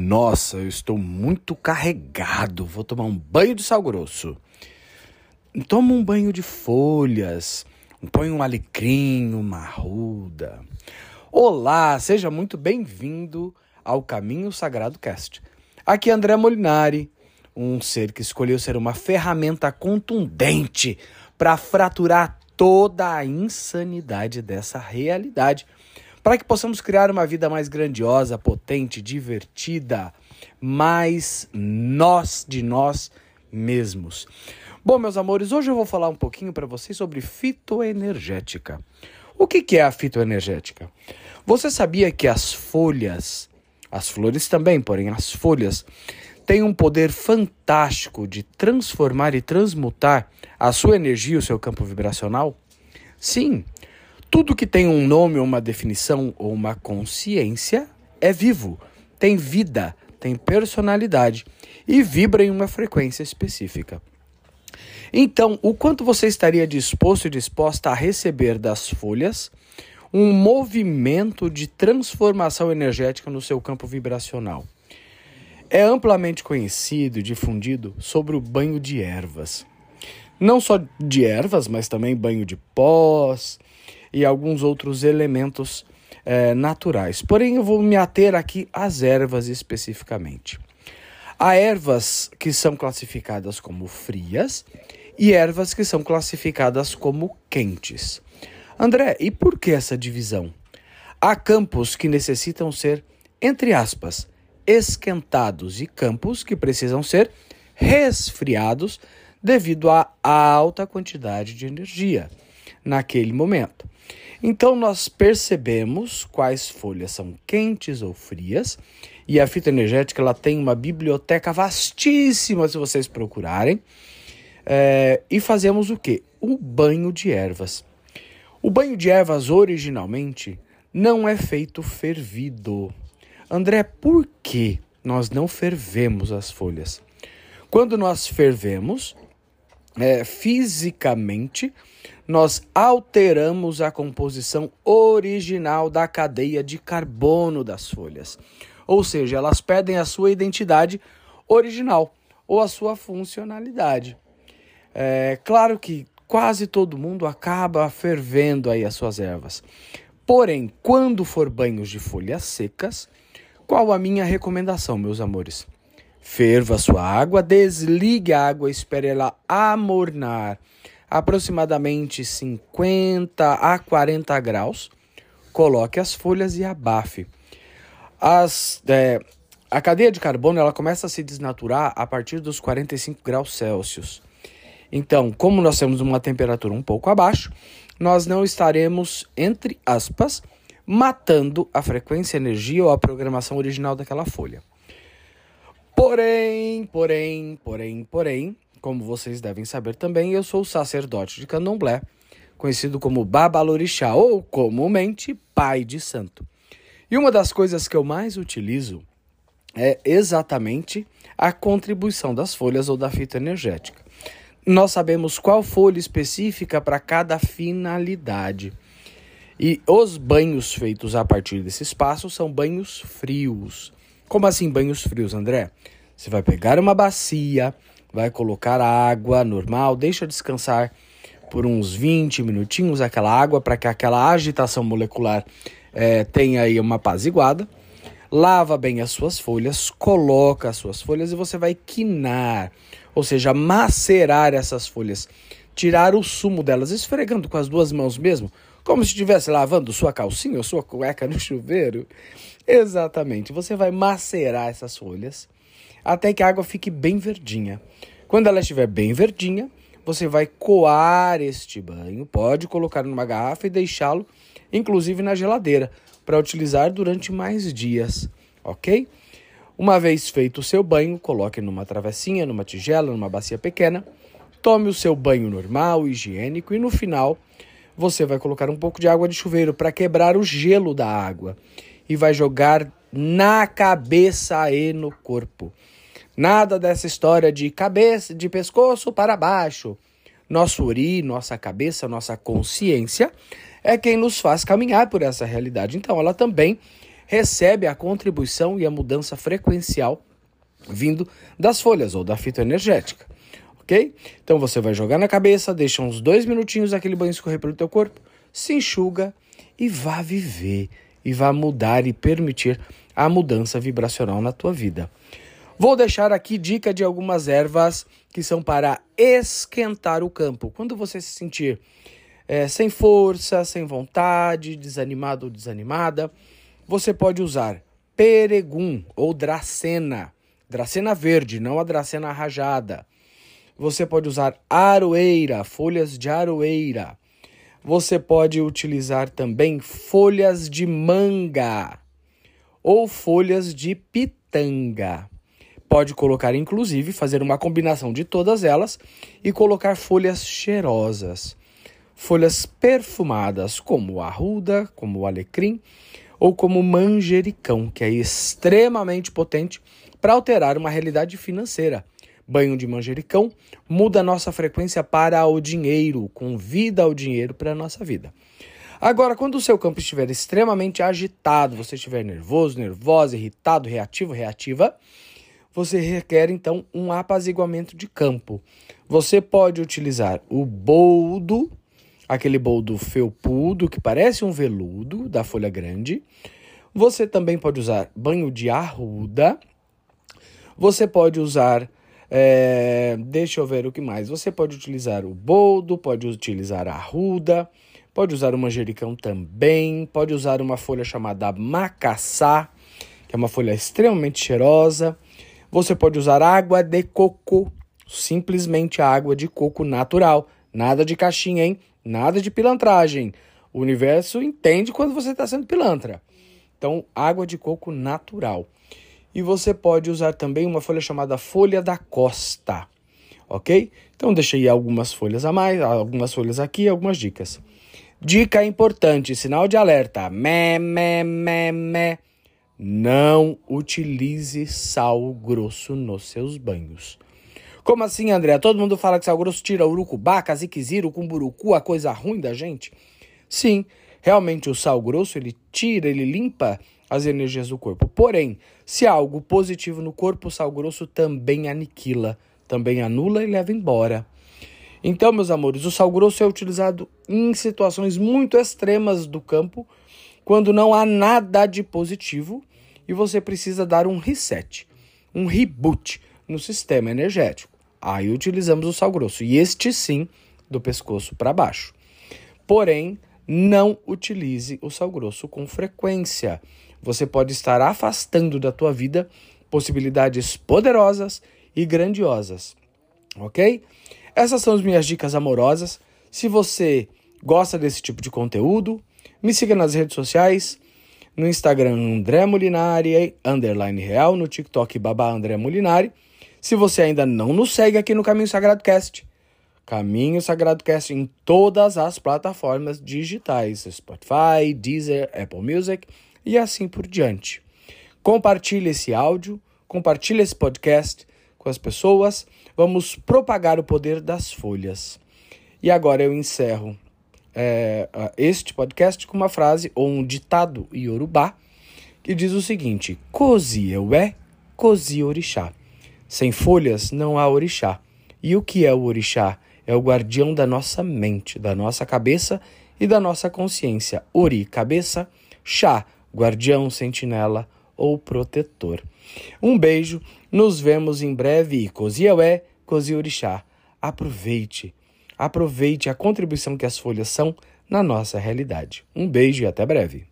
Nossa, eu estou muito carregado. Vou tomar um banho de sal grosso. Toma um banho de folhas. Põe um alecrim, uma arruda. Olá, seja muito bem-vindo ao Caminho Sagrado Cast. Aqui é André Molinari, um ser que escolheu ser uma ferramenta contundente para fraturar toda a insanidade dessa realidade para que possamos criar uma vida mais grandiosa, potente, divertida, mais nós de nós mesmos. Bom, meus amores, hoje eu vou falar um pouquinho para vocês sobre fitoenergética. O que, que é a fitoenergética? Você sabia que as folhas, as flores também, porém as folhas, têm um poder fantástico de transformar e transmutar a sua energia, o seu campo vibracional? Sim, tudo que tem um nome, uma definição ou uma consciência é vivo, tem vida, tem personalidade e vibra em uma frequência específica. Então, o quanto você estaria disposto e disposta a receber das folhas um movimento de transformação energética no seu campo vibracional? É amplamente conhecido e difundido sobre o banho de ervas. Não só de ervas, mas também banho de pós, e alguns outros elementos é, naturais. Porém, eu vou me ater aqui às ervas especificamente. Há ervas que são classificadas como frias e ervas que são classificadas como quentes. André, e por que essa divisão? Há campos que necessitam ser, entre aspas, esquentados e campos que precisam ser resfriados devido à alta quantidade de energia naquele momento. Então nós percebemos quais folhas são quentes ou frias e a fita energética ela tem uma biblioteca vastíssima se vocês procurarem é, e fazemos o que? O banho de ervas. O banho de ervas originalmente não é feito fervido. André, por que nós não fervemos as folhas? Quando nós fervemos, é, fisicamente, nós alteramos a composição original da cadeia de carbono das folhas. Ou seja, elas perdem a sua identidade original ou a sua funcionalidade. É claro que quase todo mundo acaba fervendo aí as suas ervas. Porém, quando for banhos de folhas secas, qual a minha recomendação, meus amores? Ferva sua água, desligue a água, espere ela amornar aproximadamente 50 a 40 graus. Coloque as folhas e abafe. As, é, a cadeia de carbono ela começa a se desnaturar a partir dos 45 graus Celsius. Então, como nós temos uma temperatura um pouco abaixo, nós não estaremos, entre aspas, matando a frequência, energia ou a programação original daquela folha. Porém, porém, porém, porém, como vocês devem saber também, eu sou o sacerdote de Candomblé, conhecido como Babalorixá ou comumente Pai de Santo. E uma das coisas que eu mais utilizo é exatamente a contribuição das folhas ou da fita energética. Nós sabemos qual folha específica para cada finalidade. E os banhos feitos a partir desse espaço são banhos frios. Como assim banhos frios, André? Você vai pegar uma bacia, vai colocar água normal, deixa descansar por uns 20 minutinhos aquela água para que aquela agitação molecular é, tenha aí uma apaziguada. Lava bem as suas folhas, coloca as suas folhas e você vai quinar, ou seja, macerar essas folhas, tirar o sumo delas, esfregando com as duas mãos mesmo, como se estivesse lavando sua calcinha ou sua cueca no chuveiro. Exatamente, você vai macerar essas folhas até que a água fique bem verdinha. Quando ela estiver bem verdinha, você vai coar este banho, pode colocar numa garrafa e deixá-lo, inclusive na geladeira, para utilizar durante mais dias, ok? Uma vez feito o seu banho, coloque numa travessinha, numa tigela, numa bacia pequena, tome o seu banho normal, higiênico e no final você vai colocar um pouco de água de chuveiro para quebrar o gelo da água e vai jogar na cabeça e no corpo. Nada dessa história de cabeça, de pescoço para baixo. Nosso uri, nossa cabeça, nossa consciência é quem nos faz caminhar por essa realidade. Então, ela também recebe a contribuição e a mudança frequencial vindo das folhas ou da fitoenergética. Ok? Então você vai jogar na cabeça, deixa uns dois minutinhos aquele banho escorrer pelo teu corpo, se enxuga e vá viver e vá mudar e permitir a mudança vibracional na tua vida. Vou deixar aqui dica de algumas ervas que são para esquentar o campo. Quando você se sentir é, sem força, sem vontade, desanimado ou desanimada, você pode usar peregum ou dracena. Dracena verde, não a dracena rajada. Você pode usar aroeira, folhas de aroeira. Você pode utilizar também folhas de manga ou folhas de pitanga. Pode colocar, inclusive, fazer uma combinação de todas elas e colocar folhas cheirosas, folhas perfumadas, como o arruda, como o alecrim ou como o manjericão, que é extremamente potente para alterar uma realidade financeira. Banho de manjericão muda a nossa frequência para o dinheiro, convida ao dinheiro para a nossa vida. Agora, quando o seu campo estiver extremamente agitado, você estiver nervoso, nervosa, irritado, reativo, reativa, você requer então um apaziguamento de campo. Você pode utilizar o boldo, aquele boldo felpudo que parece um veludo da folha grande. Você também pode usar banho de arruda. Você pode usar, é, deixa eu ver o que mais. Você pode utilizar o boldo, pode utilizar a arruda, pode usar o manjericão também, pode usar uma folha chamada macaçá, que é uma folha extremamente cheirosa. Você pode usar água de coco, simplesmente água de coco natural. Nada de caixinha, hein? Nada de pilantragem. O universo entende quando você está sendo pilantra. Então, água de coco natural. E você pode usar também uma folha chamada folha da costa, ok? Então, deixei algumas folhas a mais, algumas folhas aqui, algumas dicas. Dica importante, sinal de alerta. Mé, mé, mé, mé. Não utilize sal grosso nos seus banhos. Como assim, André? Todo mundo fala que sal grosso tira urucubá, caziqueziro, cumburucu, a coisa ruim da gente? Sim, realmente o sal grosso ele tira, ele limpa as energias do corpo. Porém, se há algo positivo no corpo, o sal grosso também aniquila, também anula e leva embora. Então, meus amores, o sal grosso é utilizado em situações muito extremas do campo, quando não há nada de positivo e você precisa dar um reset, um reboot no sistema energético. Aí utilizamos o sal grosso, e este sim, do pescoço para baixo. Porém, não utilize o sal grosso com frequência. Você pode estar afastando da tua vida possibilidades poderosas e grandiosas. OK? Essas são as minhas dicas amorosas. Se você gosta desse tipo de conteúdo, me siga nas redes sociais no Instagram André Molinari, underline real, no TikTok Babá André Molinari. Se você ainda não nos segue aqui no Caminho Sagrado Cast, Caminho Sagrado Cast em todas as plataformas digitais, Spotify, Deezer, Apple Music e assim por diante. Compartilhe esse áudio, compartilhe esse podcast com as pessoas. Vamos propagar o poder das folhas. E agora eu encerro é, este podcast com uma frase ou um ditado iorubá que diz o seguinte: Cozi eu é, cozi orixá. Sem folhas não há orixá. E o que é o orixá? É o guardião da nossa mente, da nossa cabeça e da nossa consciência. Ori, cabeça, chá, guardião, sentinela ou protetor. Um beijo, nos vemos em breve. Cozi eu é, cozi orixá. Aproveite Aproveite a contribuição que as folhas são na nossa realidade. Um beijo e até breve.